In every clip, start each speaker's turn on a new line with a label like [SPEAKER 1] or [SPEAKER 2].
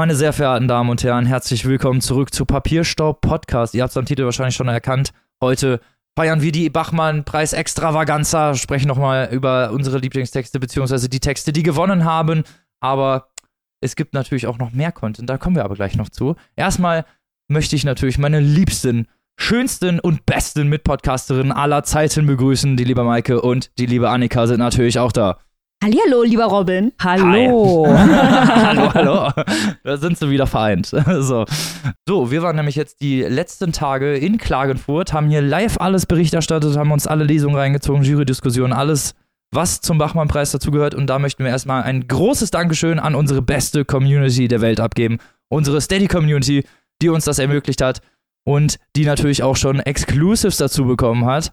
[SPEAKER 1] Meine sehr verehrten Damen und Herren, herzlich willkommen zurück zu Papierstaub Podcast. Ihr habt es am Titel wahrscheinlich schon erkannt. Heute feiern wir die Bachmann-Preis Extravaganza, sprechen nochmal über unsere Lieblingstexte beziehungsweise die Texte, die gewonnen haben. Aber es gibt natürlich auch noch mehr Content, da kommen wir aber gleich noch zu. Erstmal möchte ich natürlich meine liebsten, schönsten und besten Mitpodcasterinnen aller Zeiten begrüßen. Die liebe Maike und die liebe Annika sind natürlich auch da.
[SPEAKER 2] Hallihallo, lieber Robin.
[SPEAKER 3] Hallo.
[SPEAKER 1] hallo, hallo. Da sind sie wieder vereint. So. so, wir waren nämlich jetzt die letzten Tage in Klagenfurt, haben hier live alles Bericht erstattet, haben uns alle Lesungen reingezogen, Jury-Diskussionen, alles, was zum Bachmann-Preis dazugehört. Und da möchten wir erstmal ein großes Dankeschön an unsere beste Community der Welt abgeben. Unsere Steady-Community, die uns das ermöglicht hat und die natürlich auch schon Exclusives dazu bekommen hat.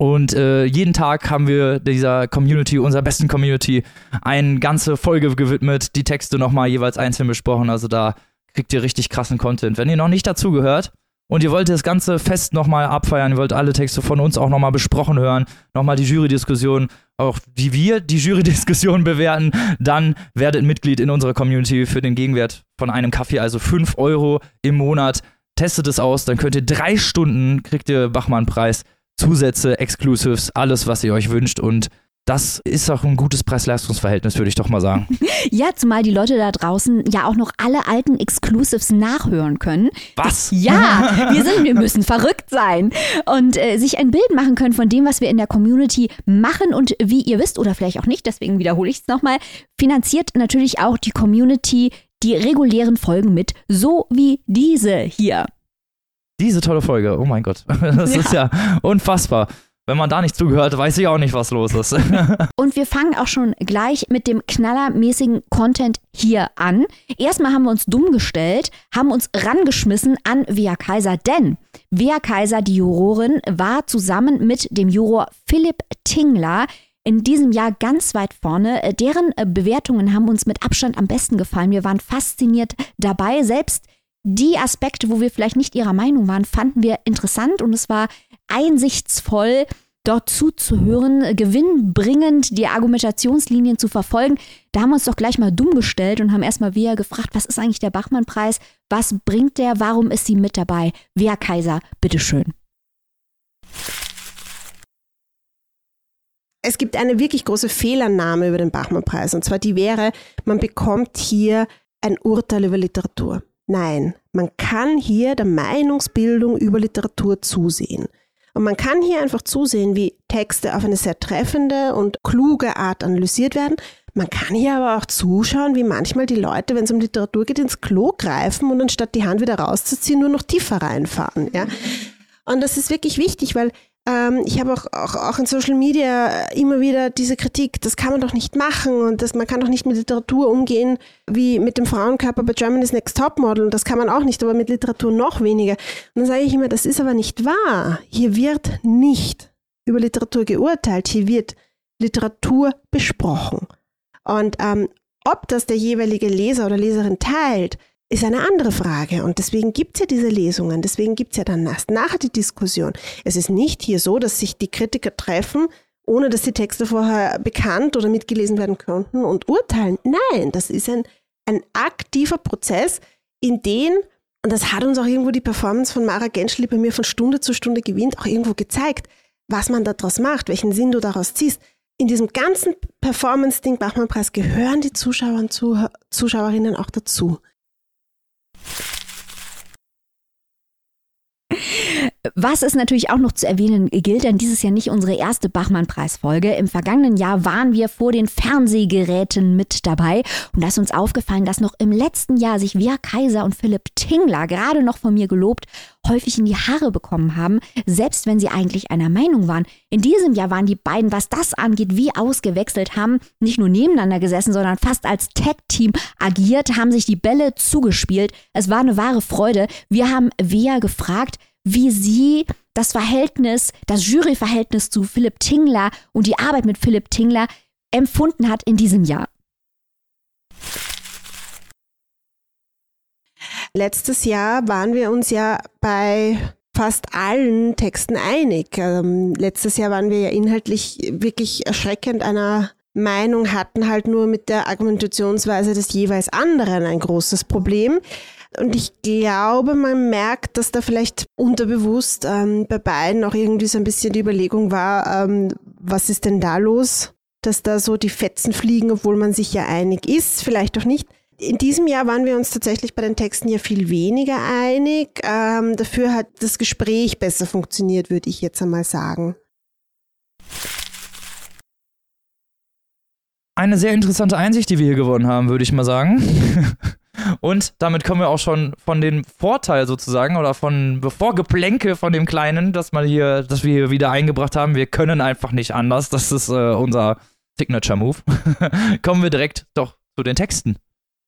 [SPEAKER 1] Und äh, jeden Tag haben wir dieser Community, unserer besten Community, eine ganze Folge gewidmet, die Texte nochmal jeweils einzeln besprochen. Also da kriegt ihr richtig krassen Content. Wenn ihr noch nicht dazugehört und ihr wollt das ganze Fest nochmal abfeiern, ihr wollt alle Texte von uns auch nochmal besprochen hören, nochmal die Jury-Diskussion, auch wie wir die Jury-Diskussion bewerten, dann werdet Mitglied in unserer Community für den Gegenwert von einem Kaffee, also 5 Euro im Monat. Testet es aus, dann könnt ihr drei Stunden, kriegt ihr Bachmann-Preis Zusätze, Exclusives, alles, was ihr euch wünscht und das ist auch ein gutes Preis-Leistungs-Verhältnis, würde ich doch mal sagen.
[SPEAKER 2] Ja, zumal die Leute da draußen ja auch noch alle alten Exclusives nachhören können.
[SPEAKER 1] Was?
[SPEAKER 2] Ja, wir sind, wir müssen verrückt sein und äh, sich ein Bild machen können von dem, was wir in der Community machen und wie ihr wisst oder vielleicht auch nicht, deswegen wiederhole ich es nochmal, finanziert natürlich auch die Community die regulären Folgen mit, so wie diese hier.
[SPEAKER 1] Diese tolle Folge, oh mein Gott, das ja. ist ja unfassbar. Wenn man da nicht zugehört, weiß ich auch nicht, was los ist.
[SPEAKER 2] Und wir fangen auch schon gleich mit dem knallermäßigen Content hier an. Erstmal haben wir uns dumm gestellt, haben uns rangeschmissen an Via Kaiser, denn Via Kaiser, die Jurorin, war zusammen mit dem Juror Philipp Tingler in diesem Jahr ganz weit vorne. Deren Bewertungen haben uns mit Abstand am besten gefallen. Wir waren fasziniert dabei. Selbst die Aspekte, wo wir vielleicht nicht ihrer Meinung waren, fanden wir interessant und es war einsichtsvoll, dort zuzuhören, gewinnbringend die Argumentationslinien zu verfolgen. Da haben wir uns doch gleich mal dumm gestellt und haben erstmal Wea gefragt, was ist eigentlich der Bachmann-Preis? Was bringt der? Warum ist sie mit dabei? Wea Kaiser, bitteschön.
[SPEAKER 3] Es gibt eine wirklich große Fehlannahme über den Bachmann-Preis. Und zwar die wäre, man bekommt hier ein Urteil über Literatur. Nein, man kann hier der Meinungsbildung über Literatur zusehen. Und man kann hier einfach zusehen, wie Texte auf eine sehr treffende und kluge Art analysiert werden. Man kann hier aber auch zuschauen, wie manchmal die Leute, wenn es um Literatur geht, ins Klo greifen und anstatt die Hand wieder rauszuziehen, nur noch tiefer reinfahren. Ja? Und das ist wirklich wichtig, weil ähm, ich habe auch, auch, auch in Social Media immer wieder diese Kritik, das kann man doch nicht machen und das, man kann doch nicht mit Literatur umgehen wie mit dem Frauenkörper bei Germany's Next Topmodel und das kann man auch nicht, aber mit Literatur noch weniger. Und dann sage ich immer, das ist aber nicht wahr. Hier wird nicht über Literatur geurteilt, hier wird Literatur besprochen. Und ähm, ob das der jeweilige Leser oder Leserin teilt, ist eine andere Frage. Und deswegen gibt es ja diese Lesungen, deswegen gibt es ja dann nachher die Diskussion. Es ist nicht hier so, dass sich die Kritiker treffen, ohne dass die Texte vorher bekannt oder mitgelesen werden könnten und urteilen. Nein, das ist ein, ein aktiver Prozess, in den, und das hat uns auch irgendwo die Performance von Mara Genschli bei mir von Stunde zu Stunde gewinnt, auch irgendwo gezeigt, was man daraus macht, welchen Sinn du daraus ziehst. In diesem ganzen Performance-Ding Bachmann-Preis gehören die Zuschauer und Zuschauerinnen auch dazu.
[SPEAKER 2] Was es natürlich auch noch zu erwähnen gilt, denn dieses Jahr nicht unsere erste Bachmann-Preisfolge. Im vergangenen Jahr waren wir vor den Fernsehgeräten mit dabei und da ist uns aufgefallen, dass noch im letzten Jahr sich Via Kaiser und Philipp Tingler, gerade noch von mir gelobt, häufig in die Haare bekommen haben, selbst wenn sie eigentlich einer Meinung waren. In diesem Jahr waren die beiden, was das angeht, wie ausgewechselt, haben nicht nur nebeneinander gesessen, sondern fast als Tag-Team agiert, haben sich die Bälle zugespielt. Es war eine wahre Freude. Wir haben Via gefragt, wie sie das Verhältnis, das Juryverhältnis zu Philipp Tingler und die Arbeit mit Philipp Tingler empfunden hat in diesem Jahr.
[SPEAKER 3] Letztes Jahr waren wir uns ja bei fast allen Texten einig. Ähm, letztes Jahr waren wir ja inhaltlich wirklich erschreckend einer Meinung hatten halt nur mit der Argumentationsweise des jeweils anderen ein großes Problem. Und ich glaube, man merkt, dass da vielleicht unterbewusst ähm, bei beiden auch irgendwie so ein bisschen die Überlegung war, ähm, was ist denn da los? Dass da so die Fetzen fliegen, obwohl man sich ja einig ist, vielleicht auch nicht. In diesem Jahr waren wir uns tatsächlich bei den Texten ja viel weniger einig. Ähm, dafür hat das Gespräch besser funktioniert, würde ich jetzt einmal sagen.
[SPEAKER 1] Eine sehr interessante Einsicht, die wir hier gewonnen haben, würde ich mal sagen. Und damit kommen wir auch schon von dem Vorteil sozusagen oder von bevor Geplänke von dem Kleinen, das mal hier, das wir hier wieder eingebracht haben. Wir können einfach nicht anders. Das ist äh, unser Signature Move. kommen wir direkt doch zu den Texten.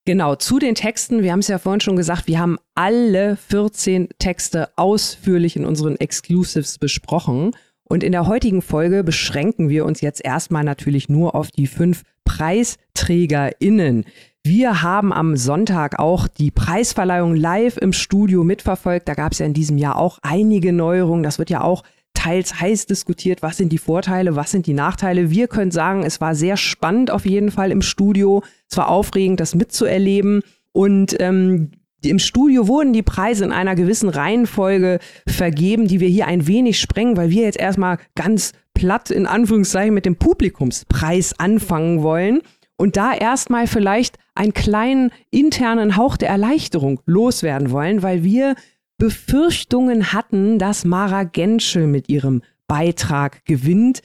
[SPEAKER 4] Genau, zu den Texten. Wir haben es ja vorhin schon gesagt, wir haben alle 14 Texte ausführlich in unseren Exclusives besprochen. Und in der heutigen Folge beschränken wir uns jetzt erstmal natürlich nur auf die fünf PreisträgerInnen. Wir haben am Sonntag auch die Preisverleihung live im Studio mitverfolgt. Da gab es ja in diesem Jahr auch einige Neuerungen. Das wird ja auch teils heiß diskutiert. Was sind die Vorteile, was sind die Nachteile? Wir können sagen, es war sehr spannend auf jeden Fall im Studio. Es war aufregend, das mitzuerleben. Und ähm, im Studio wurden die Preise in einer gewissen Reihenfolge vergeben, die wir hier ein wenig sprengen, weil wir jetzt erstmal ganz platt in Anführungszeichen mit dem Publikumspreis anfangen wollen und da erstmal vielleicht einen kleinen internen Hauch der Erleichterung loswerden wollen, weil wir Befürchtungen hatten, dass Mara Genschel mit ihrem Beitrag gewinnt,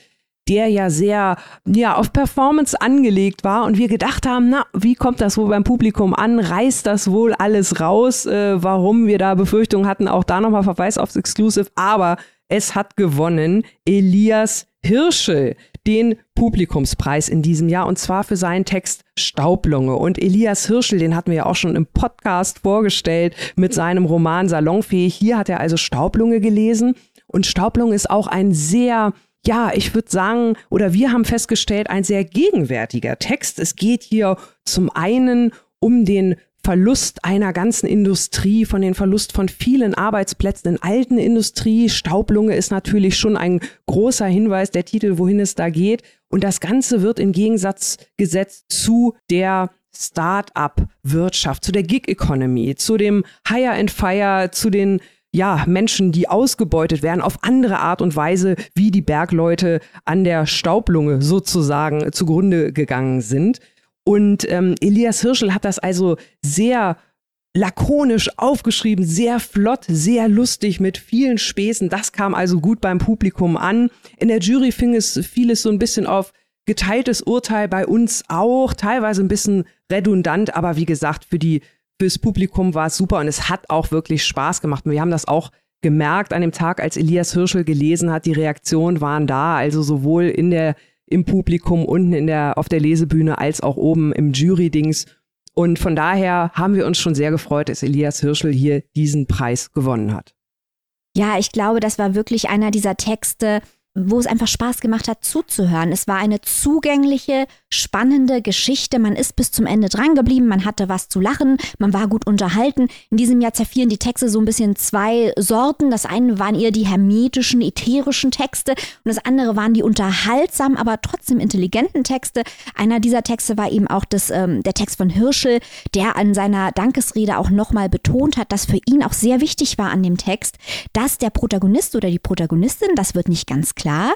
[SPEAKER 4] der ja sehr ja auf Performance angelegt war und wir gedacht haben, na, wie kommt das wohl beim Publikum an? Reißt das wohl alles raus? Äh, warum wir da Befürchtungen hatten, auch da nochmal Verweis aufs Exclusive, aber es hat gewonnen Elias Hirschel, den Publikumspreis in diesem Jahr und zwar für seinen Text Staublunge. Und Elias Hirschel, den hatten wir ja auch schon im Podcast vorgestellt mit seinem Roman Salonfähig. Hier hat er also Staublunge gelesen und Staublunge ist auch ein sehr ja, ich würde sagen, oder wir haben festgestellt, ein sehr gegenwärtiger Text. Es geht hier zum einen um den Verlust einer ganzen Industrie, von den Verlust von vielen Arbeitsplätzen in alten Industrie. Staublunge ist natürlich schon ein großer Hinweis, der Titel, wohin es da geht. Und das Ganze wird in Gegensatz gesetzt zu der Start-up-Wirtschaft, zu der Gig-Economy, zu dem Hire and Fire, zu den ja, Menschen, die ausgebeutet werden auf andere Art und Weise, wie die Bergleute an der Staublunge sozusagen zugrunde gegangen sind. Und ähm, Elias Hirschel hat das also sehr lakonisch aufgeschrieben, sehr flott, sehr lustig mit vielen Späßen. Das kam also gut beim Publikum an. In der Jury fing es vieles so ein bisschen auf geteiltes Urteil bei uns auch, teilweise ein bisschen redundant, aber wie gesagt, für die fürs Publikum war es super und es hat auch wirklich Spaß gemacht. Wir haben das auch gemerkt an dem Tag, als Elias Hirschel gelesen hat, die Reaktionen waren da, also sowohl in der im Publikum unten in der, auf der Lesebühne als auch oben im Jury-Dings. Und von daher haben wir uns schon sehr gefreut, dass Elias Hirschel hier diesen Preis gewonnen hat.
[SPEAKER 2] Ja, ich glaube, das war wirklich einer dieser Texte, wo es einfach Spaß gemacht hat zuzuhören. Es war eine zugängliche, spannende Geschichte. Man ist bis zum Ende drangeblieben, man hatte was zu lachen, man war gut unterhalten. In diesem Jahr zerfielen die Texte so ein bisschen zwei Sorten. Das eine waren eher die hermetischen, ätherischen Texte und das andere waren die unterhaltsamen, aber trotzdem intelligenten Texte. Einer dieser Texte war eben auch das, ähm, der Text von Hirschel, der an seiner Dankesrede auch nochmal betont hat, dass für ihn auch sehr wichtig war an dem Text, dass der Protagonist oder die Protagonistin, das wird nicht ganz klar, klar,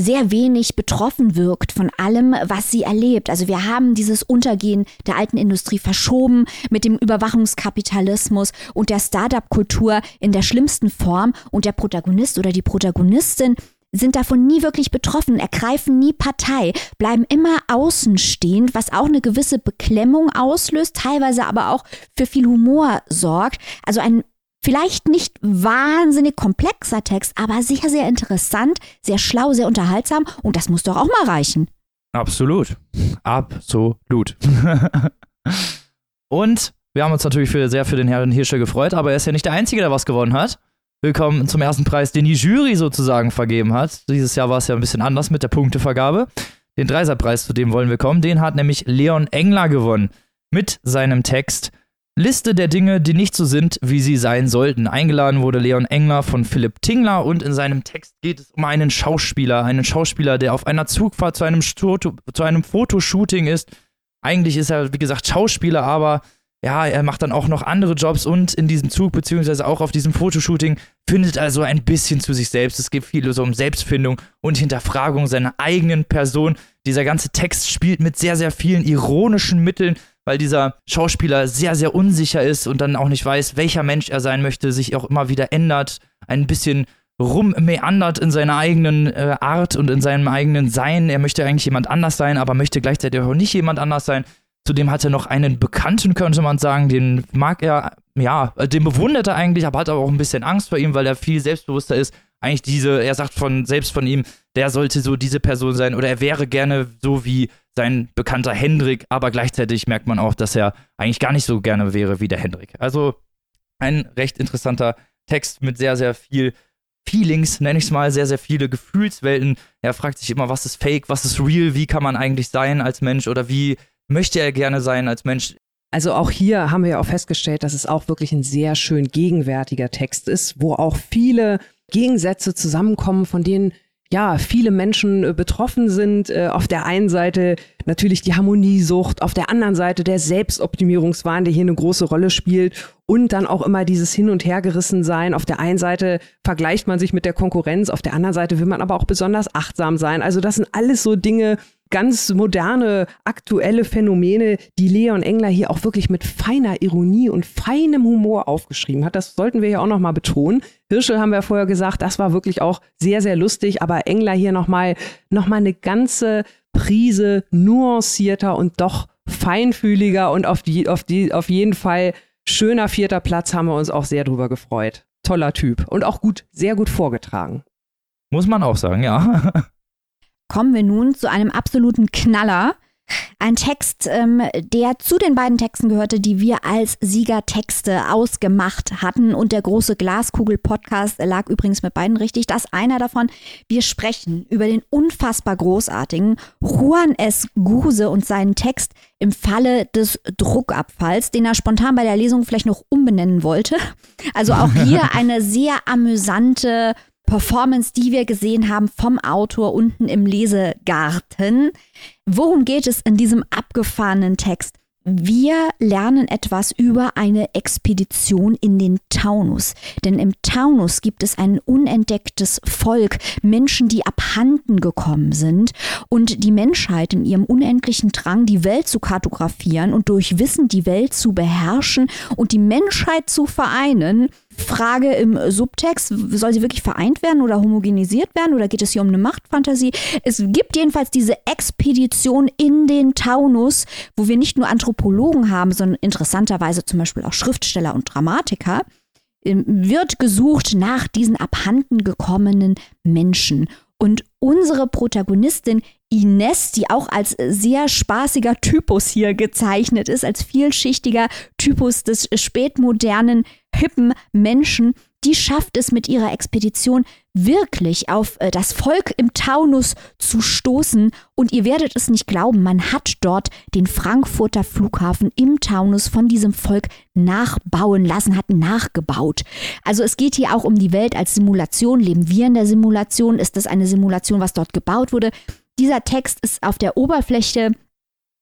[SPEAKER 2] sehr wenig betroffen wirkt von allem, was sie erlebt. Also wir haben dieses Untergehen der alten Industrie verschoben mit dem Überwachungskapitalismus und der Startup-Kultur in der schlimmsten Form und der Protagonist oder die Protagonistin sind davon nie wirklich betroffen, ergreifen nie Partei, bleiben immer außenstehend, was auch eine gewisse Beklemmung auslöst, teilweise aber auch für viel Humor sorgt. Also ein Vielleicht nicht wahnsinnig komplexer Text, aber sehr, sehr interessant, sehr schlau, sehr unterhaltsam und das muss doch auch mal reichen.
[SPEAKER 1] Absolut. Absolut. und wir haben uns natürlich für, sehr für den Herrn Hirscher gefreut, aber er ist ja nicht der Einzige, der was gewonnen hat. Willkommen zum ersten Preis, den die Jury sozusagen vergeben hat. Dieses Jahr war es ja ein bisschen anders mit der Punktevergabe. Den Dreiserpreis, zu dem wollen wir kommen, den hat nämlich Leon Engler gewonnen mit seinem Text Liste der Dinge, die nicht so sind, wie sie sein sollten. Eingeladen wurde Leon Engler von Philipp Tingler und in seinem Text geht es um einen Schauspieler, einen Schauspieler, der auf einer Zugfahrt zu einem, Foto, zu einem Fotoshooting ist. Eigentlich ist er, wie gesagt, Schauspieler, aber ja, er macht dann auch noch andere Jobs und in diesem Zug, beziehungsweise auch auf diesem Fotoshooting, findet also ein bisschen zu sich selbst. Es geht viel so um Selbstfindung und Hinterfragung seiner eigenen Person. Dieser ganze Text spielt mit sehr, sehr vielen ironischen Mitteln, weil dieser Schauspieler sehr, sehr unsicher ist und dann auch nicht weiß, welcher Mensch er sein möchte, sich auch immer wieder ändert, ein bisschen rummeandert in seiner eigenen äh, Art und in seinem eigenen Sein. Er möchte eigentlich jemand anders sein, aber möchte gleichzeitig auch nicht jemand anders sein. Zudem hat er noch einen Bekannten, könnte man sagen, den mag er, ja, den bewundert er eigentlich, aber hat aber auch ein bisschen Angst vor ihm, weil er viel selbstbewusster ist. Eigentlich diese, er sagt von selbst von ihm, der sollte so diese Person sein oder er wäre gerne so wie sein bekannter Hendrik, aber gleichzeitig merkt man auch, dass er eigentlich gar nicht so gerne wäre wie der Hendrik. Also ein recht interessanter Text mit sehr, sehr viel Feelings, nenne ich es mal, sehr, sehr viele Gefühlswelten. Er fragt sich immer, was ist fake, was ist real, wie kann man eigentlich sein als Mensch oder wie möchte er gerne sein als Mensch.
[SPEAKER 4] Also auch hier haben wir ja auch festgestellt, dass es auch wirklich ein sehr schön gegenwärtiger Text ist, wo auch viele Gegensätze zusammenkommen, von denen ja, viele Menschen äh, betroffen sind. Äh, auf der einen Seite natürlich die Harmoniesucht, auf der anderen Seite der Selbstoptimierungswahn, der hier eine große Rolle spielt und dann auch immer dieses Hin- und Hergerissen sein. Auf der einen Seite vergleicht man sich mit der Konkurrenz, auf der anderen Seite will man aber auch besonders achtsam sein. Also das sind alles so Dinge, ganz moderne, aktuelle Phänomene, die Leon Engler hier auch wirklich mit feiner Ironie und feinem Humor aufgeschrieben hat. Das sollten wir ja auch nochmal betonen. Hirschel haben wir vorher gesagt, das war wirklich auch sehr, sehr lustig, aber Engler hier nochmal noch eine ganze Prise nuancierter und doch feinfühliger und auf, die, auf, die, auf jeden Fall schöner vierter Platz haben wir uns auch sehr drüber gefreut. Toller Typ und auch gut, sehr gut vorgetragen.
[SPEAKER 1] Muss man auch sagen, ja.
[SPEAKER 2] kommen wir nun zu einem absoluten Knaller. Ein Text, ähm, der zu den beiden Texten gehörte, die wir als Siegertexte ausgemacht hatten. Und der große Glaskugel-Podcast lag übrigens mit beiden richtig. Das ist einer davon. Wir sprechen über den unfassbar großartigen Juan S. Guse und seinen Text im Falle des Druckabfalls, den er spontan bei der Lesung vielleicht noch umbenennen wollte. Also auch hier eine sehr amüsante Performance, die wir gesehen haben vom Autor unten im Lesegarten. Worum geht es in diesem abgefahrenen Text? Wir lernen etwas über eine Expedition in den Taunus. Denn im Taunus gibt es ein unentdecktes Volk, Menschen, die abhanden gekommen sind. Und die Menschheit in ihrem unendlichen Drang, die Welt zu kartografieren und durch Wissen die Welt zu beherrschen und die Menschheit zu vereinen, Frage im Subtext, soll sie wirklich vereint werden oder homogenisiert werden oder geht es hier um eine Machtfantasie? Es gibt jedenfalls diese Expedition in den Taunus, wo wir nicht nur Anthropologen haben, sondern interessanterweise zum Beispiel auch Schriftsteller und Dramatiker. Ähm, wird gesucht nach diesen abhanden gekommenen Menschen. Und unsere Protagonistin Ines, die auch als sehr spaßiger Typus hier gezeichnet ist, als vielschichtiger Typus des spätmodernen, hippen Menschen, die schafft es mit ihrer Expedition wirklich auf äh, das Volk im Taunus zu stoßen. Und ihr werdet es nicht glauben, man hat dort den Frankfurter Flughafen im Taunus von diesem Volk nachbauen lassen, hat nachgebaut. Also es geht hier auch um die Welt als Simulation. Leben wir in der Simulation? Ist das eine Simulation, was dort gebaut wurde? Dieser Text ist auf der Oberfläche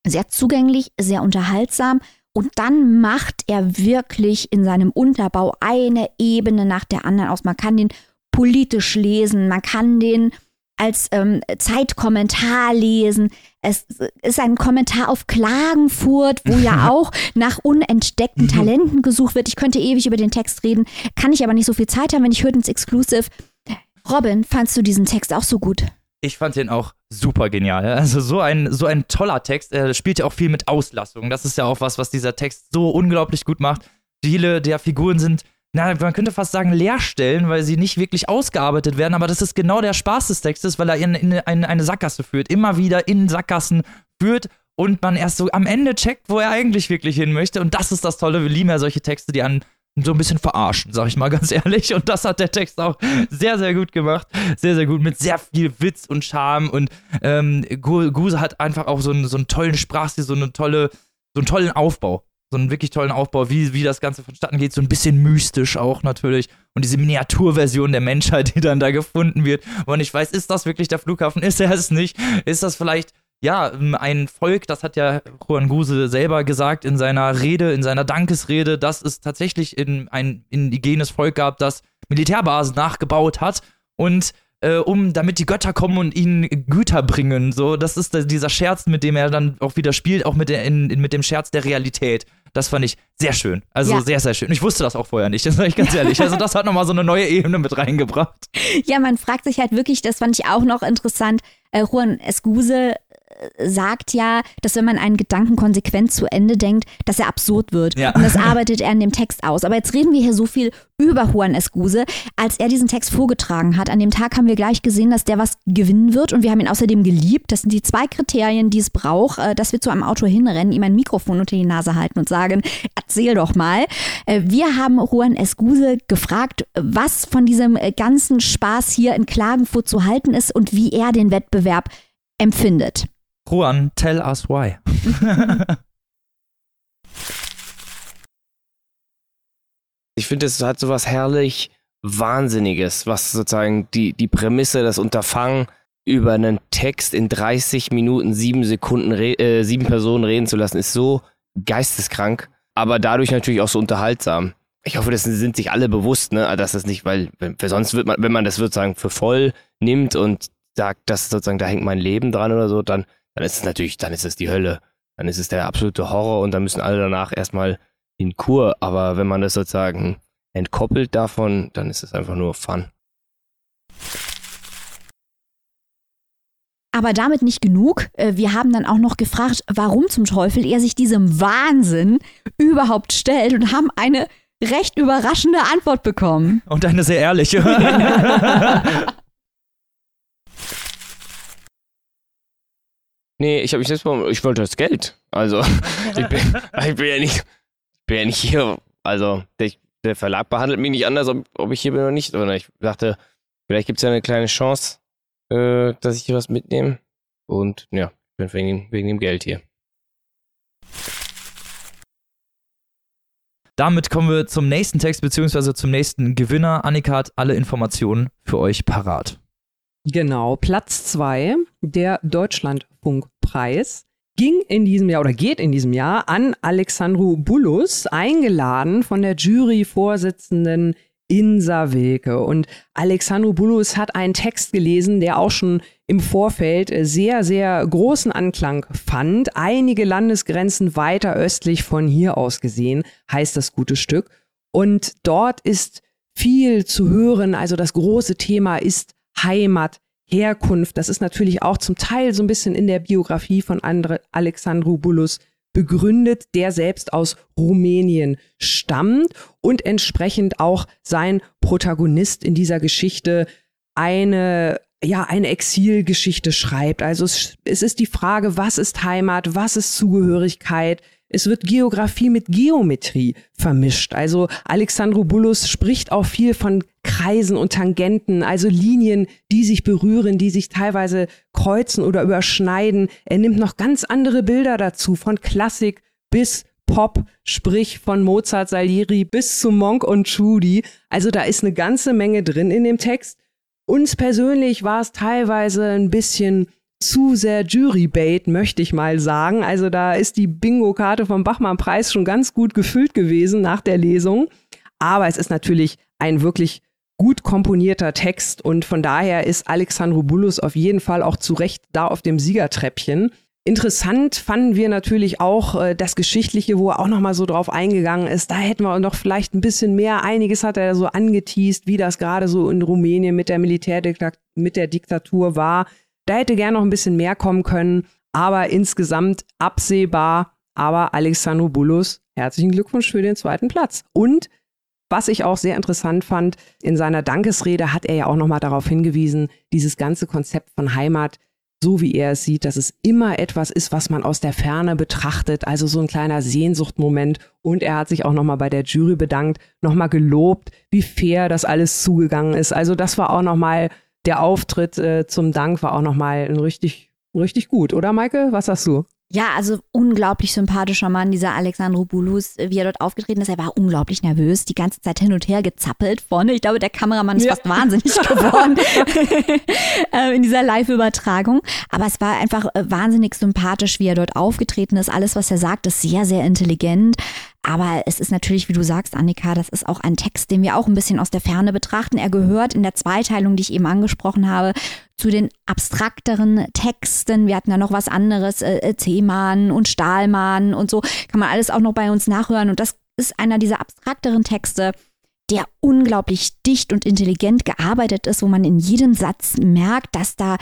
[SPEAKER 2] sehr zugänglich, sehr unterhaltsam und dann macht er wirklich in seinem Unterbau eine Ebene nach der anderen aus. Man kann den politisch lesen, man kann den als ähm, Zeitkommentar lesen. Es ist ein Kommentar auf Klagenfurt, wo ja auch nach unentdeckten mhm. Talenten gesucht wird. Ich könnte ewig über den Text reden, kann ich aber nicht so viel Zeit haben, wenn ich hört ins Exclusive. Robin, fandst du diesen Text auch so gut?
[SPEAKER 1] Ich fand den auch super genial. Also so ein, so ein toller Text. Er spielt ja auch viel mit Auslassung. Das ist ja auch was, was dieser Text so unglaublich gut macht. Viele der Figuren sind, na, man könnte fast sagen, Leerstellen, weil sie nicht wirklich ausgearbeitet werden. Aber das ist genau der Spaß des Textes, weil er in, in, in eine Sackgasse führt. Immer wieder in Sackgassen führt und man erst so am Ende checkt, wo er eigentlich wirklich hin möchte. Und das ist das Tolle. Wir lieben ja solche Texte, die an so ein bisschen verarschen, sag ich mal ganz ehrlich. Und das hat der Text auch sehr, sehr gut gemacht. Sehr, sehr gut, mit sehr viel Witz und Charme. Und ähm, Guse hat einfach auch so einen, so einen tollen Sprachstil, so eine tolle, so einen tollen Aufbau. so einen wirklich tollen Aufbau, wie, wie das Ganze vonstatten geht, so ein bisschen mystisch auch natürlich. Und diese Miniaturversion der Menschheit, die dann da gefunden wird. Und ich weiß, ist das wirklich der Flughafen? Ist er es nicht? Ist das vielleicht ja, ein Volk, das hat ja Juan Guse selber gesagt in seiner Rede, in seiner Dankesrede, dass es tatsächlich in ein indigenes Volk gab, das Militärbasen nachgebaut hat und äh, um damit die Götter kommen und ihnen Güter bringen. So, das ist dieser Scherz, mit dem er dann auch wieder spielt, auch mit, der, in, in, mit dem Scherz der Realität. Das fand ich sehr schön. Also ja. sehr, sehr schön. Ich wusste das auch vorher nicht, das sage ich ganz ehrlich. Also das hat nochmal so eine neue Ebene mit reingebracht.
[SPEAKER 2] Ja, man fragt sich halt wirklich, das fand ich auch noch interessant, äh, Juan Escuse sagt ja, dass wenn man einen Gedanken konsequent zu Ende denkt, dass er absurd wird. Ja. Und das arbeitet er in dem Text aus. Aber jetzt reden wir hier so viel über Juan Escuse. Als er diesen Text vorgetragen hat, an dem Tag haben wir gleich gesehen, dass der was gewinnen wird. Und wir haben ihn außerdem geliebt. Das sind die zwei Kriterien, die es braucht, äh, dass wir zu einem Autor hinrennen, ihm ein Mikrofon unter die Nase halten und sagen, erzähl doch mal. Äh, wir haben Juan Escuse gefragt, was von diesem äh, ganzen Spaß hier in Klagenfurt zu halten ist und wie er den Wettbewerb empfindet.
[SPEAKER 1] Juan, tell us why.
[SPEAKER 5] ich finde, es hat so was herrlich Wahnsinniges, was sozusagen die, die Prämisse, das Unterfangen über einen Text in 30 Minuten, sieben Sekunden, äh, sieben Personen reden zu lassen, ist so geisteskrank, aber dadurch natürlich auch so unterhaltsam. Ich hoffe, das sind sich alle bewusst, ne, dass das nicht, weil, weil sonst wird man, wenn man das sozusagen für voll nimmt und sagt, dass sozusagen da hängt mein Leben dran oder so, dann dann ist es natürlich, dann ist es die Hölle. Dann ist es der absolute Horror und dann müssen alle danach erstmal in Kur. Aber wenn man das sozusagen entkoppelt davon, dann ist es einfach nur Fun.
[SPEAKER 2] Aber damit nicht genug. Äh, wir haben dann auch noch gefragt, warum zum Teufel er sich diesem Wahnsinn überhaupt stellt und haben eine recht überraschende Antwort bekommen.
[SPEAKER 1] Und eine sehr ehrliche.
[SPEAKER 5] Nee, ich habe mich selbst ich wollte das Geld. Also, ich bin, ich bin ja nicht, bin ja nicht hier. Also, der, der, Verlag behandelt mich nicht anders, ob, ob ich hier bin oder nicht. Oder ich dachte, vielleicht gibt es ja eine kleine Chance, äh, dass ich hier was mitnehme. Und ja, ich bin wegen, wegen dem Geld hier.
[SPEAKER 1] Damit kommen wir zum nächsten Text, beziehungsweise zum nächsten Gewinner. Annika hat alle Informationen für euch parat.
[SPEAKER 4] Genau, Platz 2, der Deutschlandfunkpreis, ging in diesem Jahr oder geht in diesem Jahr an Alexandru Bulus, eingeladen von der Juryvorsitzenden Insa Wilke. Und Alexandru Bulus hat einen Text gelesen, der auch schon im Vorfeld sehr, sehr großen Anklang fand. Einige Landesgrenzen weiter östlich von hier aus gesehen, heißt das gute Stück. Und dort ist viel zu hören. Also das große Thema ist Heimat, Herkunft. Das ist natürlich auch zum Teil so ein bisschen in der Biografie von Andre Alexandru Bulus begründet, der selbst aus Rumänien stammt und entsprechend auch sein Protagonist in dieser Geschichte eine ja, eine Exilgeschichte schreibt. Also es, es ist die Frage, was ist Heimat, was ist Zugehörigkeit, es wird Geografie mit Geometrie vermischt. Also Alexandrobulus spricht auch viel von Kreisen und Tangenten, also Linien, die sich berühren, die sich teilweise kreuzen oder überschneiden. Er nimmt noch ganz andere Bilder dazu, von Klassik bis Pop, sprich von Mozart, Salieri bis zu Monk und Trudy. Also da ist eine ganze Menge drin in dem Text. Uns persönlich war es teilweise ein bisschen zu sehr Jurybait, möchte ich mal sagen. Also da ist die Bingo-Karte vom Bachmann-Preis schon ganz gut gefüllt gewesen nach der Lesung. Aber es ist natürlich ein wirklich gut komponierter Text und von daher ist Alexandrobulus auf jeden Fall auch zu Recht da auf dem Siegertreppchen. Interessant fanden wir natürlich auch äh, das Geschichtliche, wo er auch nochmal so drauf eingegangen ist. Da hätten wir noch vielleicht ein bisschen mehr. Einiges hat er so angeteased, wie das gerade so in Rumänien mit der Militärdiktatur mit der Diktatur war. Da hätte gern noch ein bisschen mehr kommen können, aber insgesamt absehbar. Aber Alexandru Bulus, herzlichen Glückwunsch für den zweiten Platz. Und was ich auch sehr interessant fand, in seiner Dankesrede hat er ja auch nochmal darauf hingewiesen, dieses ganze Konzept von Heimat, so wie er es sieht, dass es immer etwas ist, was man aus der Ferne betrachtet, also so ein kleiner Sehnsuchtmoment. Und er hat sich auch nochmal bei der Jury bedankt, nochmal gelobt, wie fair das alles zugegangen ist. Also das war auch nochmal der Auftritt äh, zum Dank war auch nochmal richtig, richtig gut, oder Maike? Was sagst du?
[SPEAKER 2] Ja, also unglaublich sympathischer Mann, dieser Alexandropoulos, wie er dort aufgetreten ist. Er war unglaublich nervös, die ganze Zeit hin und her gezappelt vorne. Ich glaube, der Kameramann ist
[SPEAKER 4] Ja.
[SPEAKER 2] fast wahnsinnig geworden äh, in dieser Live-Übertragung. Aber es war einfach äh, wahnsinnig sympathisch, wie er dort aufgetreten ist. Alles, was er sagt, ist sehr, sehr intelligent. Aber es ist natürlich, wie du sagst, Annika, das ist auch ein Text, den wir auch ein bisschen aus der Ferne betrachten. Er gehört in der Zweiteilung, die ich eben angesprochen habe, zu den abstrakteren Texten. Wir hatten ja noch was anderes, äh, äh, Theman und Stahlmann und so. Kann man alles auch noch bei uns nachhören. Und das ist einer dieser abstrakteren Texte, der unglaublich dicht und intelligent gearbeitet ist, wo man in jedem Satz merkt, dass da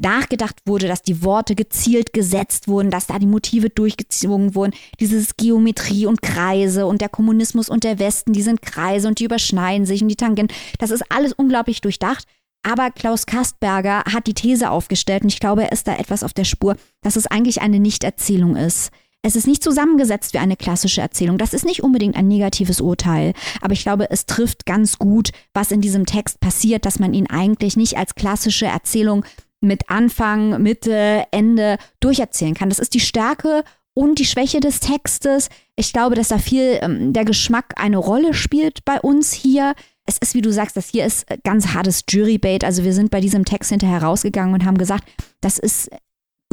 [SPEAKER 2] nachgedacht wurde, dass die Worte gezielt gesetzt wurden, dass da die Motive durchgezogen wurden. Dieses Geometrie und Kreise und der Kommunismus und der Westen, die sind Kreise und die überschneiden sich und die Tangenten. Das ist alles unglaublich durchdacht. Aber Klaus Kastberger hat die These aufgestellt und ich glaube, er ist da etwas auf der Spur, dass es eigentlich eine Nichterzählung ist. Es ist nicht zusammengesetzt wie eine klassische Erzählung. Das ist nicht unbedingt ein negatives Urteil, aber ich glaube, es trifft ganz gut, was in diesem Text passiert, dass man ihn eigentlich nicht als klassische Erzählung mit Anfang, Mitte, Ende durcherzählen kann. Das ist die Stärke und die Schwäche des Textes. Ich glaube, dass da viel ähm, der Geschmack eine Rolle spielt bei uns hier. Es ist, wie du sagst, das hier ist ganz hartes Jurybait. Also wir sind bei diesem Text hinterher rausgegangen und haben gesagt, das ist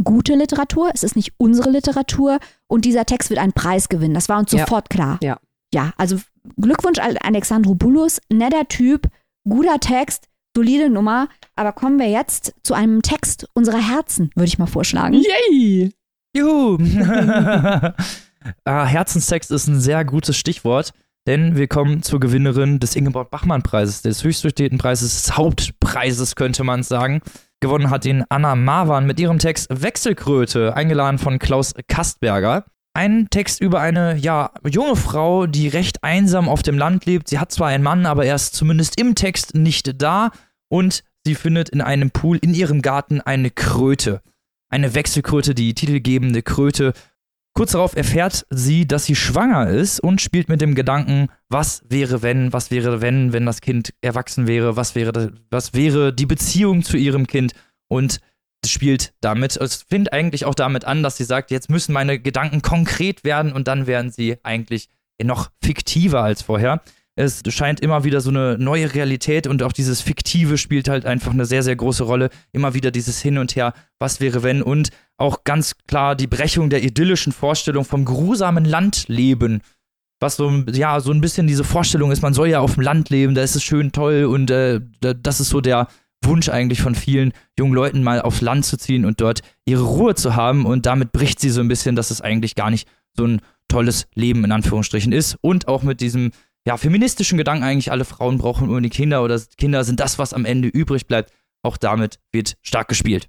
[SPEAKER 2] gute Literatur, es ist nicht unsere Literatur und dieser Text wird einen Preis gewinnen. Das war uns
[SPEAKER 4] Ja.
[SPEAKER 2] sofort klar.
[SPEAKER 4] Ja.
[SPEAKER 2] Ja, also Glückwunsch an Alexandropoulos, netter Typ, guter Text, solide Nummer. Aber kommen wir jetzt zu einem Text unserer Herzen, würde ich mal vorschlagen.
[SPEAKER 4] Yay!
[SPEAKER 1] Juhu! ah, Herzenstext ist ein sehr gutes Stichwort, denn wir kommen zur Gewinnerin des Ingeborg-Bachmann-Preises, des höchstgestellten Preises, des Hauptpreises, könnte man sagen. Gewonnen hat ihn Anna Marwan mit ihrem Text Wechselkröte, eingeladen von Klaus Kastberger. Ein Text über eine, ja, junge Frau, die recht einsam auf dem Land lebt. Sie hat zwar einen Mann, aber er ist zumindest im Text nicht da und sie findet in einem Pool in ihrem Garten eine Kröte eine Wechselkröte, die titelgebende Kröte. Kurz darauf erfährt sie, dass sie schwanger ist und spielt mit dem Gedanken, was wäre wenn, was wäre wenn, wenn das Kind erwachsen wäre, was wäre, was wäre die Beziehung zu ihrem Kind und spielt damit, es fängt eigentlich auch damit an, dass sie sagt, jetzt müssen meine Gedanken konkret werden und dann werden sie eigentlich noch fiktiver als vorher. Es scheint immer wieder so eine neue Realität und auch dieses Fiktive spielt halt einfach eine sehr, sehr große Rolle. Immer wieder dieses Hin und Her, was wäre wenn und auch ganz klar die Brechung der idyllischen Vorstellung vom grusamen Landleben. Was so, ja, so ein bisschen diese Vorstellung ist, man soll ja auf dem Land leben, da ist es schön toll und äh, da- das ist so der Wunsch eigentlich von vielen jungen Leuten, mal aufs Land zu ziehen und dort ihre Ruhe zu haben und damit bricht sie so ein bisschen, dass es eigentlich gar nicht so ein tolles Leben in Anführungsstrichen ist und auch mit diesem ja, feministischen Gedanken eigentlich, alle Frauen brauchen nur die Kinder oder Kinder sind das, was am Ende übrig bleibt. Auch damit wird stark gespielt.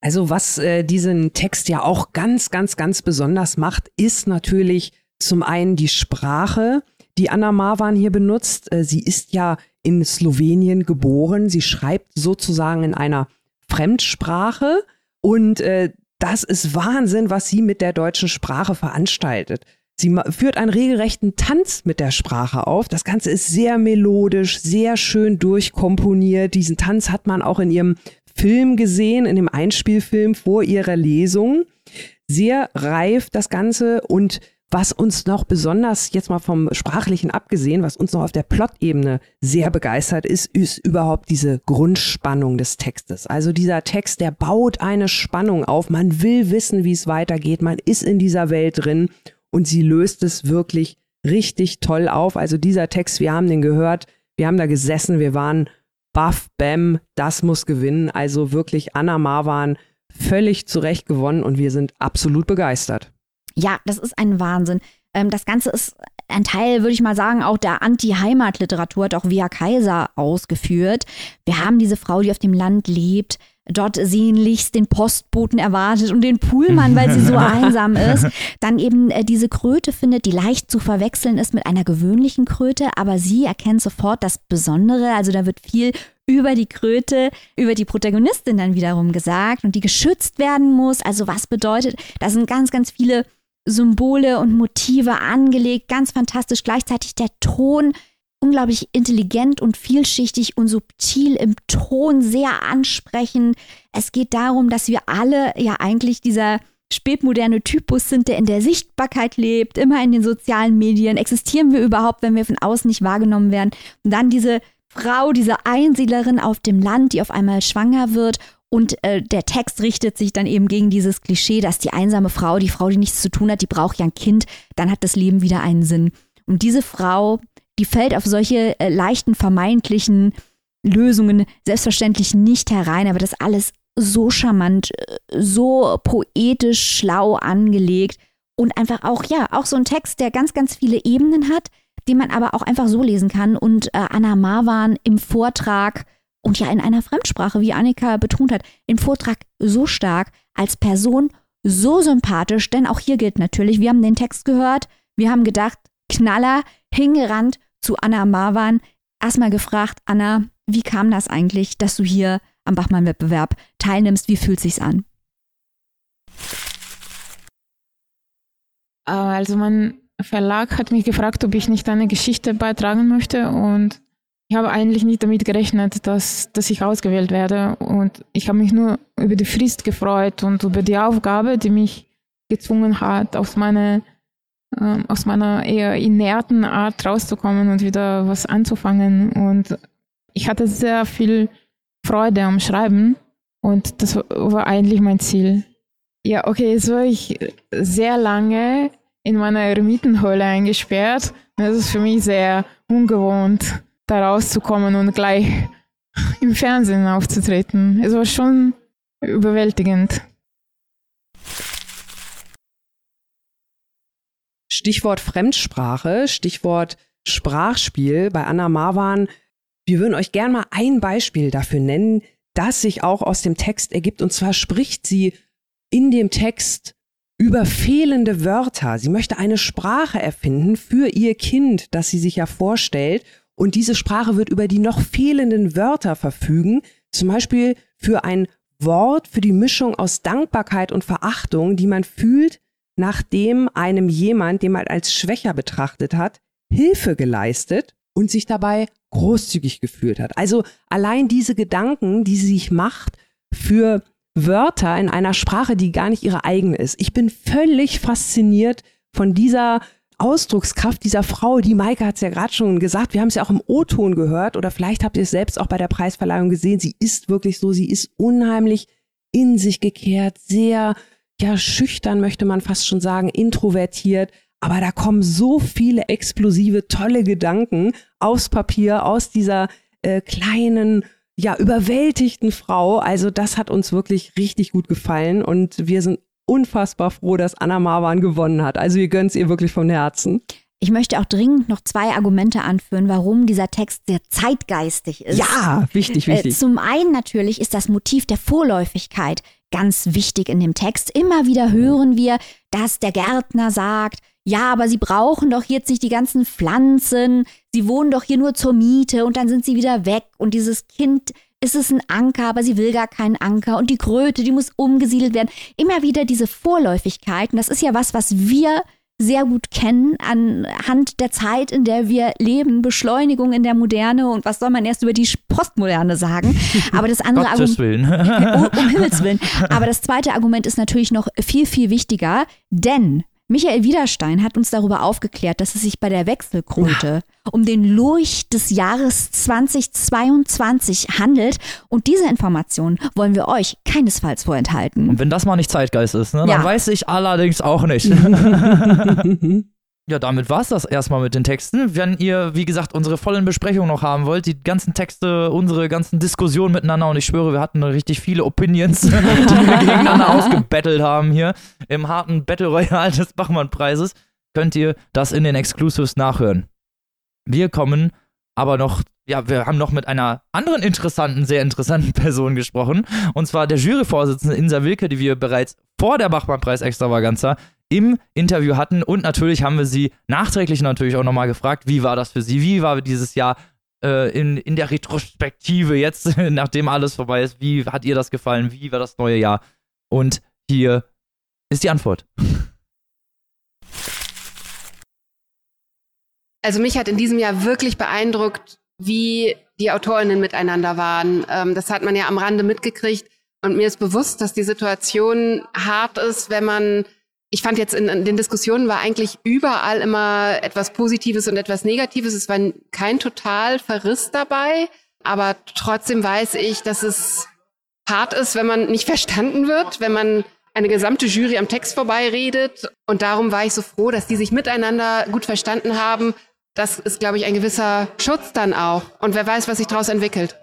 [SPEAKER 4] Also was äh, diesen Text ja auch ganz, ganz, ganz besonders macht, ist natürlich zum einen die Sprache, die Anna Marwan hier benutzt. Äh, sie ist ja in Slowenien geboren. Sie schreibt sozusagen in einer Fremdsprache und äh, das ist Wahnsinn, was sie mit der deutschen Sprache veranstaltet. Sie führt einen regelrechten Tanz mit der Sprache auf. Das Ganze ist sehr melodisch, sehr schön durchkomponiert. Diesen Tanz hat man auch in ihrem Film gesehen, in dem Einspielfilm vor ihrer Lesung. Sehr reif das Ganze und was uns noch besonders, jetzt mal vom Sprachlichen abgesehen, was uns noch auf der Plot-Ebene sehr begeistert ist, ist überhaupt diese Grundspannung des Textes. Also dieser Text, der baut eine Spannung auf. Man will wissen, wie es weitergeht. Man ist in dieser Welt drin und sie löst es wirklich richtig toll auf. Also dieser Text, wir haben den gehört, wir haben da gesessen, wir waren baff, bam, das muss gewinnen. Also wirklich Anna Marwan völlig zurecht gewonnen und wir sind absolut begeistert.
[SPEAKER 2] Ja, das ist ein Wahnsinn. Ähm, das Ganze ist ein Teil, würde ich mal sagen, auch der Anti-Heimat-Literatur, hat auch Via Kaiser ausgeführt. Wir haben diese Frau, die auf dem Land lebt, dort sehnlichst den Postboten erwartet und den Pullmann, weil sie so einsam ist. Dann eben äh, diese Kröte findet, die leicht zu verwechseln ist mit einer gewöhnlichen Kröte, aber sie erkennt sofort das Besondere. Also da wird viel über die Kröte, über die Protagonistin dann wiederum gesagt und die geschützt werden muss. Also was bedeutet, da sind ganz, ganz viele Symbole und Motive angelegt, ganz fantastisch. Gleichzeitig der Ton unglaublich intelligent und vielschichtig und subtil im Ton, sehr ansprechend. Es geht darum, dass wir alle ja eigentlich dieser spätmoderne Typus sind, der in der Sichtbarkeit lebt, immer in den sozialen Medien. Existieren wir überhaupt, wenn wir von außen nicht wahrgenommen werden? Und dann diese Frau, diese Einsiedlerin auf dem Land, die auf einmal schwanger wird. Und äh, der Text richtet sich dann eben gegen dieses Klischee, dass die einsame Frau, die Frau, die nichts zu tun hat, die braucht ja ein Kind, dann hat das Leben wieder einen Sinn. Und diese Frau, die fällt auf solche äh, leichten vermeintlichen Lösungen selbstverständlich nicht herein, aber das alles so charmant, äh, so poetisch schlau angelegt und einfach auch, ja, auch so ein Text, der ganz, ganz viele Ebenen hat, den man aber auch einfach so lesen kann. Und äh, Anna Marwan im Vortrag und ja in einer Fremdsprache, wie Annika betont hat, im Vortrag so stark, als Person so sympathisch, denn auch hier gilt natürlich, wir haben den Text gehört, wir haben gedacht, Knaller, hingerannt zu Anna Marwan, erstmal gefragt, Anna, wie kam das eigentlich, dass du hier am Bachmann-Wettbewerb teilnimmst? Wie fühlt sich's an?
[SPEAKER 6] Äh, also mein Verlag hat mich gefragt, ob ich nicht eine Geschichte beitragen möchte und ich habe eigentlich nicht damit gerechnet, dass, dass ich ausgewählt werde und ich habe mich nur über die Frist gefreut und über die Aufgabe, die mich gezwungen hat, aus meiner, äh, aus meiner eher inerten Art rauszukommen und wieder was anzufangen und ich hatte sehr viel Freude am Schreiben und das war eigentlich mein Ziel. Ja, okay, jetzt war ich sehr lange in meiner Eremitenhöhle eingesperrt. Das ist für mich sehr ungewohnt, da rauszukommen und gleich im Fernsehen aufzutreten. Es war schon überwältigend.
[SPEAKER 4] Stichwort Fremdsprache, Stichwort Sprachspiel bei Anna Marwan wir würden euch gern mal ein Beispiel dafür nennen, das sich auch aus dem Text ergibt. Und zwar spricht sie in dem Text über fehlende Wörter. Sie möchte eine Sprache erfinden für ihr Kind, das sie sich ja vorstellt. Und diese Sprache wird über die noch fehlenden Wörter verfügen. Zum Beispiel für ein Wort, für die Mischung aus Dankbarkeit und Verachtung, die man fühlt, nachdem einem jemand, den man als schwächer betrachtet hat, Hilfe geleistet und sich dabei großzügig gefühlt hat. Also allein diese Gedanken, die sie sich macht für Wörter in einer Sprache, die gar nicht ihre eigene ist. Ich bin völlig fasziniert von dieser Ausdruckskraft dieser Frau, die Maike hat es ja gerade schon gesagt, wir haben es ja auch im O-Ton gehört oder vielleicht habt ihr es selbst auch bei der Preisverleihung gesehen, sie ist wirklich so, sie ist unheimlich in sich gekehrt, sehr ja schüchtern möchte man fast schon sagen, introvertiert, aber da kommen so viele explosive, tolle Gedanken aus Papier, aus dieser äh, kleinen, ja, überwältigten Frau. Also das hat uns wirklich richtig gut gefallen und wir sind unfassbar froh, dass Anna Marwan gewonnen hat. Also ihr gönnt es ihr wirklich vom Herzen.
[SPEAKER 2] Ich möchte auch dringend noch zwei Argumente anführen, warum dieser Text sehr zeitgeistig ist.
[SPEAKER 4] Ja, wichtig,
[SPEAKER 2] Äh,
[SPEAKER 4] wichtig.
[SPEAKER 2] zum einen natürlich ist das Motiv der Vorläufigkeit ganz wichtig in dem Text. Immer wieder hören wir, dass der Gärtner sagt, ja, aber sie brauchen doch jetzt nicht die ganzen Pflanzen, sie wohnen doch hier nur zur Miete und dann sind sie wieder weg und dieses Kind ist es ein Anker, aber sie will gar keinen Anker und die Kröte, die muss umgesiedelt werden. Immer wieder diese Vorläufigkeit und das ist ja was, was wir sehr gut kennen anhand der Zeit, in der wir leben, Beschleunigung in der Moderne und was soll man erst über die Postmoderne sagen. Aber das andere Argument,
[SPEAKER 1] Willen.
[SPEAKER 2] um, um Himmels Willen. Aber das zweite Argument ist natürlich noch viel, viel wichtiger, denn Michael Widerstein hat uns darüber aufgeklärt, dass es sich bei der Wechselkröte um den Lurch des Jahres 2022 handelt. Und diese Information wollen wir euch keinesfalls vorenthalten.
[SPEAKER 1] Und wenn das mal nicht Zeitgeist ist, ne, dann
[SPEAKER 2] Ja.
[SPEAKER 1] weiß ich allerdings auch nicht. Ja, damit war es das erstmal mit den Texten. Wenn ihr, wie gesagt, unsere vollen Besprechungen noch haben wollt, die ganzen Texte, unsere ganzen Diskussionen miteinander, und ich schwöre, wir hatten richtig viele Opinions, die wir gegeneinander ausgebettelt haben hier im harten Battle Royale des Bachmann-Preises, könnt ihr das in den Exclusives nachhören. Wir kommen aber noch, ja, wir haben noch mit einer anderen interessanten, sehr interessanten Person gesprochen, und zwar der Juryvorsitzende Insa Wilke, die wir bereits vor der Bachmann-Preis-Extravaganza im Interview hatten und natürlich haben wir sie nachträglich natürlich auch nochmal gefragt, wie war das für sie, wie war dieses Jahr äh, in, in der Retrospektive jetzt, nachdem alles vorbei ist, wie hat ihr das gefallen, wie war das neue Jahr und hier ist die Antwort.
[SPEAKER 7] Also mich hat in diesem Jahr wirklich beeindruckt, wie die Autorinnen miteinander waren. Ähm, das hat man ja am Rande mitgekriegt. Und mir ist bewusst, dass die Situation hart ist, wenn man, ich fand jetzt in, in den Diskussionen war eigentlich überall immer etwas Positives und etwas Negatives. Es war kein total Verriss dabei, aber trotzdem weiß ich, dass es hart ist, wenn man nicht verstanden wird, wenn man eine gesamte Jury am Text vorbeiredet. Und darum war ich so froh, dass die sich miteinander gut verstanden haben. Das ist, glaube ich, ein gewisser Schutz dann auch. Und wer weiß, was sich daraus entwickelt.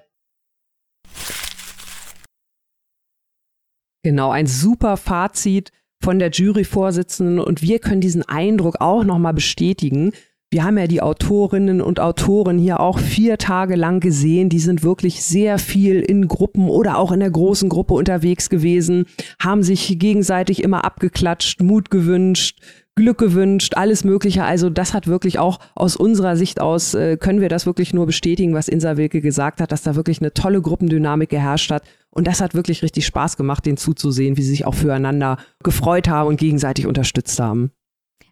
[SPEAKER 4] Genau, ein super Fazit von der Juryvorsitzenden und wir können diesen Eindruck auch nochmal bestätigen. Wir haben ja die Autorinnen und Autoren hier auch vier Tage lang gesehen. Die sind wirklich sehr viel in Gruppen oder auch in der großen Gruppe unterwegs gewesen, haben sich gegenseitig immer abgeklatscht, Mut gewünscht, Glück gewünscht, alles Mögliche. Also das hat wirklich auch aus unserer Sicht aus, äh, können wir das wirklich nur bestätigen, was Insa Wilke gesagt hat, dass da wirklich eine tolle Gruppendynamik geherrscht hat. Und das hat wirklich richtig Spaß gemacht, denen zuzusehen, wie sie sich auch füreinander gefreut haben und gegenseitig unterstützt haben.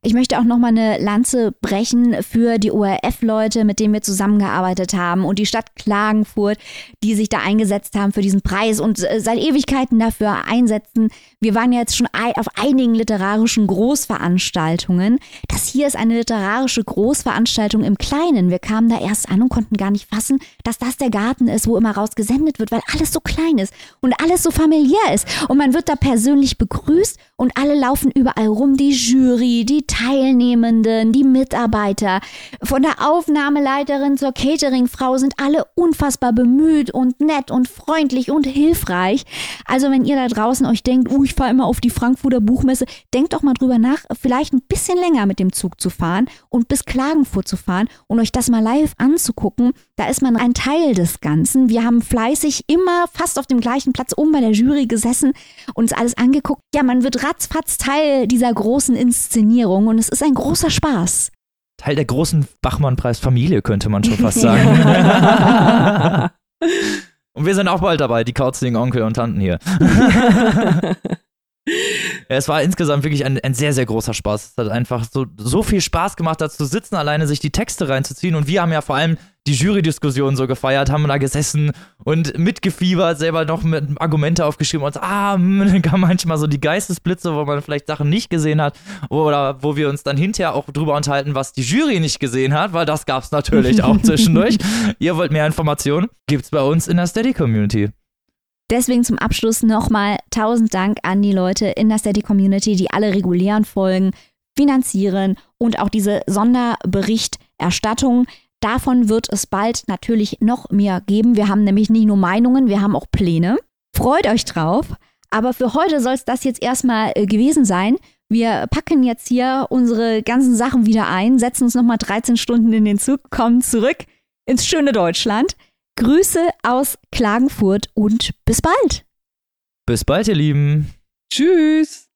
[SPEAKER 2] Ich möchte auch nochmal eine Lanze brechen für die ORF-Leute, mit denen wir zusammengearbeitet haben und die Stadt Klagenfurt, die sich da eingesetzt haben für diesen Preis und äh, seit Ewigkeiten dafür einsetzen. Wir waren ja jetzt schon auf einigen literarischen Großveranstaltungen. Das hier ist eine literarische Großveranstaltung im Kleinen. Wir kamen da erst an und konnten gar nicht fassen, dass das der Garten ist, wo immer raus gesendet wird, weil alles so klein ist und alles so familiär ist. Und man wird da persönlich begrüßt und alle laufen überall rum. Die Jury, die Teilnehmenden, die Mitarbeiter, von der Aufnahmeleiterin zur Cateringfrau sind alle unfassbar bemüht und nett und freundlich und hilfreich. Also wenn ihr da draußen euch denkt, uh, ich fahre immer auf die Frankfurter Buchmesse, denkt doch mal drüber nach, vielleicht ein bisschen länger mit dem Zug zu fahren und bis Klagenfurt zu fahren und euch das mal live anzugucken. Da ist man ein Teil des Ganzen. Wir haben fleißig immer fast auf dem gleichen Platz oben bei der Jury gesessen, uns alles angeguckt. Ja, man wird ratzfatz Teil dieser großen Inszenierung und es ist ein großer Spaß.
[SPEAKER 1] Teil der großen Bachmann-Preis Familie, könnte man schon fast sagen. und wir sind auch bald dabei, die kauzigen Onkel und Tanten hier. es war insgesamt wirklich ein, ein, sehr, sehr großer Spaß. Es hat einfach so, so viel Spaß gemacht, da zu sitzen, alleine sich die Texte reinzuziehen. Und wir haben ja vor allem die Jury-Diskussion so gefeiert, haben da gesessen und mitgefiebert, selber noch mit Argumente aufgeschrieben und ah, dann kam manchmal so die Geistesblitze, wo man vielleicht Sachen nicht gesehen hat oder wo wir uns dann hinterher auch drüber unterhalten, was die Jury nicht gesehen hat, weil das gab es natürlich auch zwischendurch. Ihr wollt mehr Informationen? Gibt's bei uns in der Steady Community.
[SPEAKER 2] Deswegen zum Abschluss nochmal tausend Dank an die Leute in der Steady Community, die alle regulären Folgen finanzieren und auch diese Sonderberichterstattung. Davon wird es bald natürlich noch mehr geben. Wir haben nämlich nicht nur Meinungen, wir haben auch Pläne. Freut euch drauf. Aber für heute soll es das jetzt erstmal äh, gewesen sein. Wir packen jetzt hier unsere ganzen Sachen wieder ein, setzen uns nochmal 13 Stunden in den Zug, kommen zurück ins schöne Deutschland. Grüße aus Klagenfurt und bis bald.
[SPEAKER 1] Bis bald, ihr Lieben.
[SPEAKER 4] Tschüss.